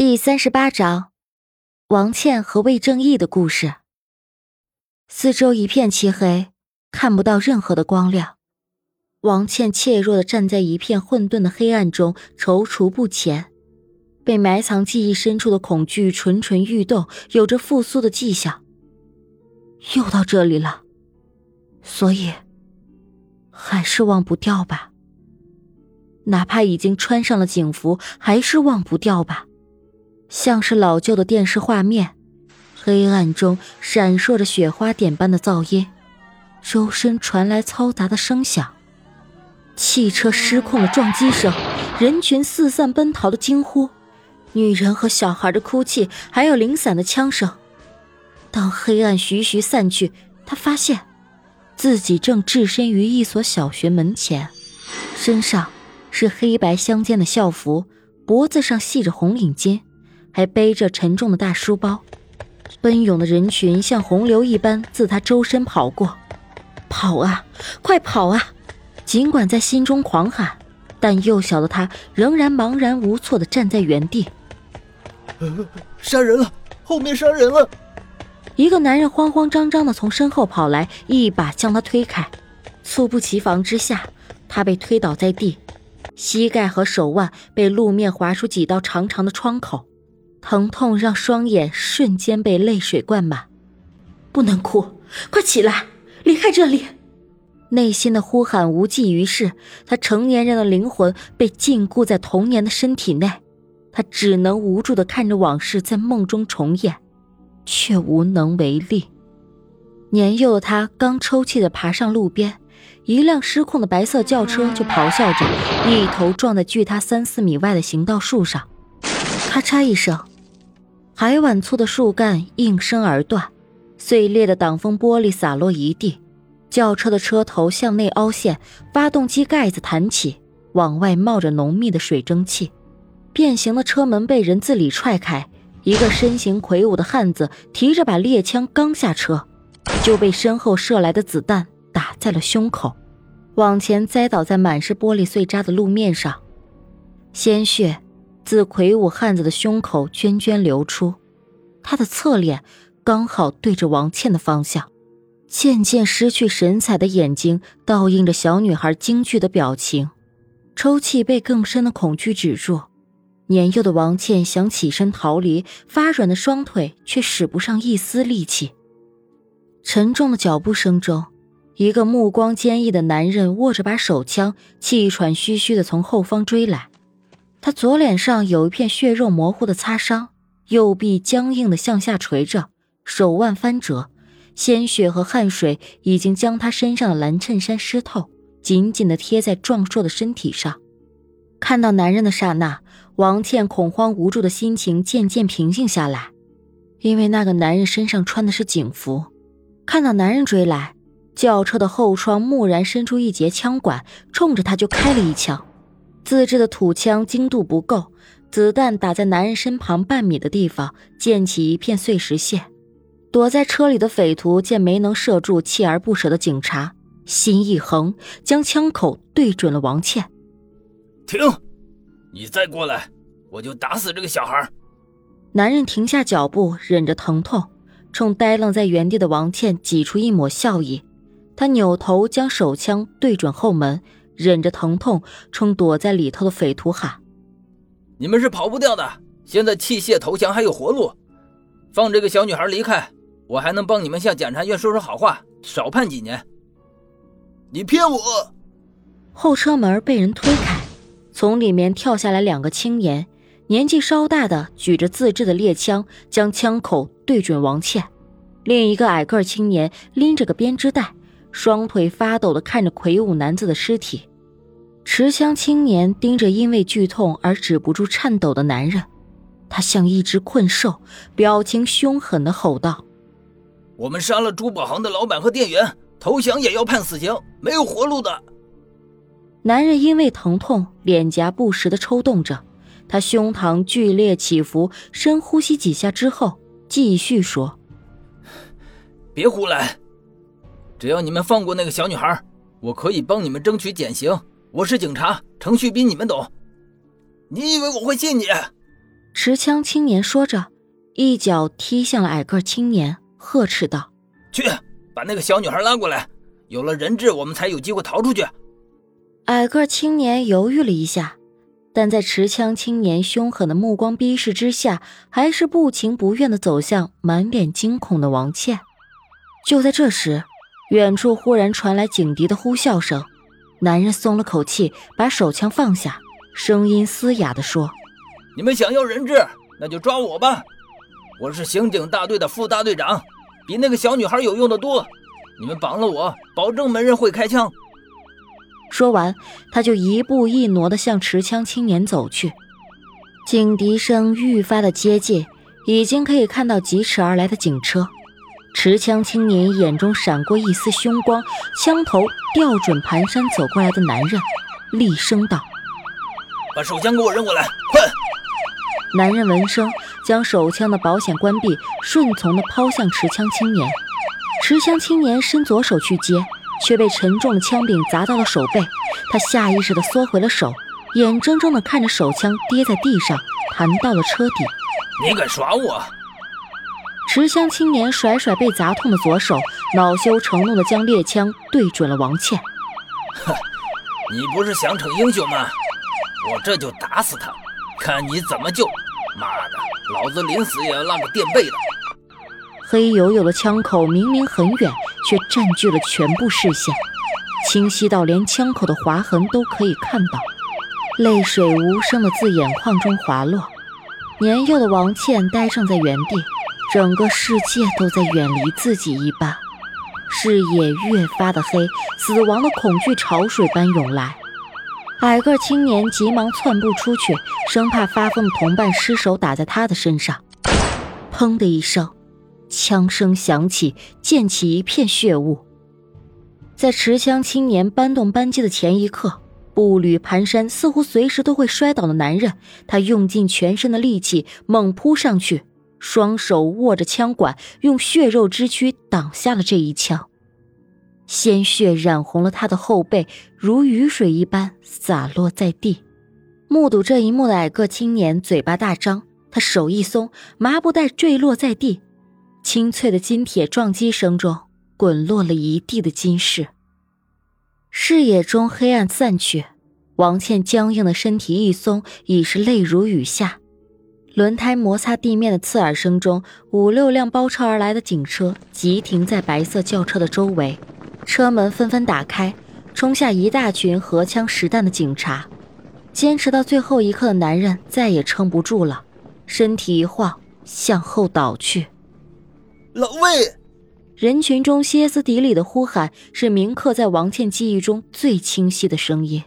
第三十八章，王倩和魏正义的故事。四周一片漆黑，看不到任何的光亮。王倩怯弱的站在一片混沌的黑暗中，踌躇不前。被埋藏记忆深处的恐惧蠢蠢欲动，有着复苏的迹象。又到这里了，所以还是忘不掉吧。哪怕已经穿上了警服，还是忘不掉吧。像是老旧的电视画面，黑暗中闪烁着雪花点般的噪音，周身传来嘈杂的声响，汽车失控的撞击声，人群四散奔逃的惊呼，女人和小孩的哭泣，还有零散的枪声。当黑暗徐徐散去，他发现自己正置身于一所小学门前，身上是黑白相间的校服，脖子上系着红领巾。还背着沉重的大书包，奔涌的人群像洪流一般自他周身跑过，跑啊，快跑啊！尽管在心中狂喊，但幼小的他仍然茫然无措地站在原地。杀人了！后面杀人了！一个男人慌慌张张地从身后跑来，一把将他推开，猝不及防之下，他被推倒在地，膝盖和手腕被路面划出几道长长的创口。疼痛让双眼瞬间被泪水灌满，不能哭，快起来，离开这里！内心的呼喊无济于事，他成年人的灵魂被禁锢在童年的身体内，他只能无助的看着往事在梦中重演，却无能为力。年幼的他刚抽泣的爬上路边，一辆失控的白色轿车就咆哮着，一头撞在距他三四米外的行道树上，咔嚓一声。海碗粗的树干应声而断，碎裂的挡风玻璃洒落一地，轿车的车头向内凹陷，发动机盖子弹起，往外冒着浓密的水蒸气，变形的车门被人自里踹开，一个身形魁梧的汉子提着把猎枪刚下车，就被身后射来的子弹打在了胸口，往前栽倒在满是玻璃碎渣的路面上，鲜血。自魁梧汉子的胸口涓涓流出，他的侧脸刚好对着王倩的方向，渐渐失去神采的眼睛倒映着小女孩惊惧的表情，抽泣被更深的恐惧止住。年幼的王倩想起身逃离，发软的双腿却使不上一丝力气。沉重的脚步声中，一个目光坚毅的男人握着把手枪，气喘吁吁地从后方追来。他左脸上有一片血肉模糊的擦伤，右臂僵硬的向下垂着，手腕翻折，鲜血和汗水已经将他身上的蓝衬衫湿透，紧紧的贴在壮硕的身体上。看到男人的刹那，王倩恐慌无助的心情渐渐平静下来，因为那个男人身上穿的是警服。看到男人追来，轿车的后窗蓦然伸出一截枪管，冲着他就开了一枪。自制的土枪精度不够，子弹打在男人身旁半米的地方，溅起一片碎石屑。躲在车里的匪徒见没能射住锲而不舍的警察，心一横，将枪口对准了王倩。停！你再过来，我就打死这个小孩。男人停下脚步，忍着疼痛，冲呆愣在原地的王倩挤出一抹笑意。他扭头将手枪对准后门。忍着疼痛，冲躲在里头的匪徒喊：“你们是跑不掉的！现在器械投降还有活路，放这个小女孩离开，我还能帮你们向检察院说说好话，少判几年。”你骗我！后车门被人推开，从里面跳下来两个青年，年纪稍大的举着自制的猎枪，将枪口对准王倩；另一个矮个青年拎着个编织袋，双腿发抖的看着魁梧男子的尸体。持枪青年盯着因为剧痛而止不住颤抖的男人，他像一只困兽，表情凶狠的吼道：“我们杀了珠宝行的老板和店员，投降也要判死刑，没有活路的。”男人因为疼痛，脸颊不时的抽动着，他胸膛剧烈起伏，深呼吸几下之后，继续说：“别胡来，只要你们放过那个小女孩，我可以帮你们争取减刑。”我是警察，程序比你们懂。你以为我会信你？持枪青年说着，一脚踢向了矮个青年，呵斥道：“去，把那个小女孩拉过来，有了人质，我们才有机会逃出去。”矮个青年犹豫了一下，但在持枪青年凶狠的目光逼视之下，还是不情不愿地走向满脸惊恐的王倩。就在这时，远处忽然传来警笛的呼啸声，男人松了口气，把手枪放下，声音嘶哑地说：“你们想要人质，那就抓我吧！我是刑警大队的副大队长，比那个小女孩有用的多。你们绑了我，保证没人会开枪。”说完，他就一步一挪地向持枪青年走去。警笛声愈发的接近，已经可以看到疾驰而来的警车。持枪青年眼中闪过一丝凶光，枪头调准蹒跚走过来的男人，厉声道：“把手枪给我扔过来，快！”男人闻声，将手枪的保险关闭，顺从地抛向持枪青年。持枪青年伸左手去接。却被沉重的枪柄砸到了手背，他下意识地缩回了手，眼睁睁地看着手枪跌在地上，弹到了车底。你敢耍我？持枪青年甩甩被砸痛的左手，恼羞成怒地将猎枪对准了王倩。哼，你不是想逞英雄吗？我这就打死他，看你怎么救！妈的，老子临死也要拉个垫背的。黑黝黝的枪口明明很远。却占据了全部视线，清晰到连枪口的划痕都可以看到。泪水无声的自眼眶中滑落。年幼的王倩呆怔在原地，整个世界都在远离自己一般，视野越发的黑，死亡的恐惧潮水般涌来。矮个青年急忙窜步出去，生怕发疯的同伴失手打在他的身上。砰的一声。枪声响起，溅起一片血雾。在持枪青年搬动扳机的前一刻，步履蹒跚，似乎随时都会摔倒的男人，他用尽全身的力气猛扑上去，双手握着枪管，用血肉之躯挡下了这一枪。鲜血染红了他的后背，如雨水一般洒落在地。目睹这一幕的矮个青年嘴巴大张，他手一松，麻布袋坠落在地。清脆的金铁撞击声中，滚落了一地的金饰。视野中黑暗散去，王倩僵硬的身体一松，已是泪如雨下。轮胎摩擦地面的刺耳声中，五六辆包抄而来的警车急停在白色轿车的周围，车门纷纷打开，冲下一大群荷枪实弹的警察。坚持到最后一刻的男人再也撑不住了，身体一晃，向后倒去。老魏，人群中歇斯底里的呼喊是铭刻在王倩记忆中最清晰的声音。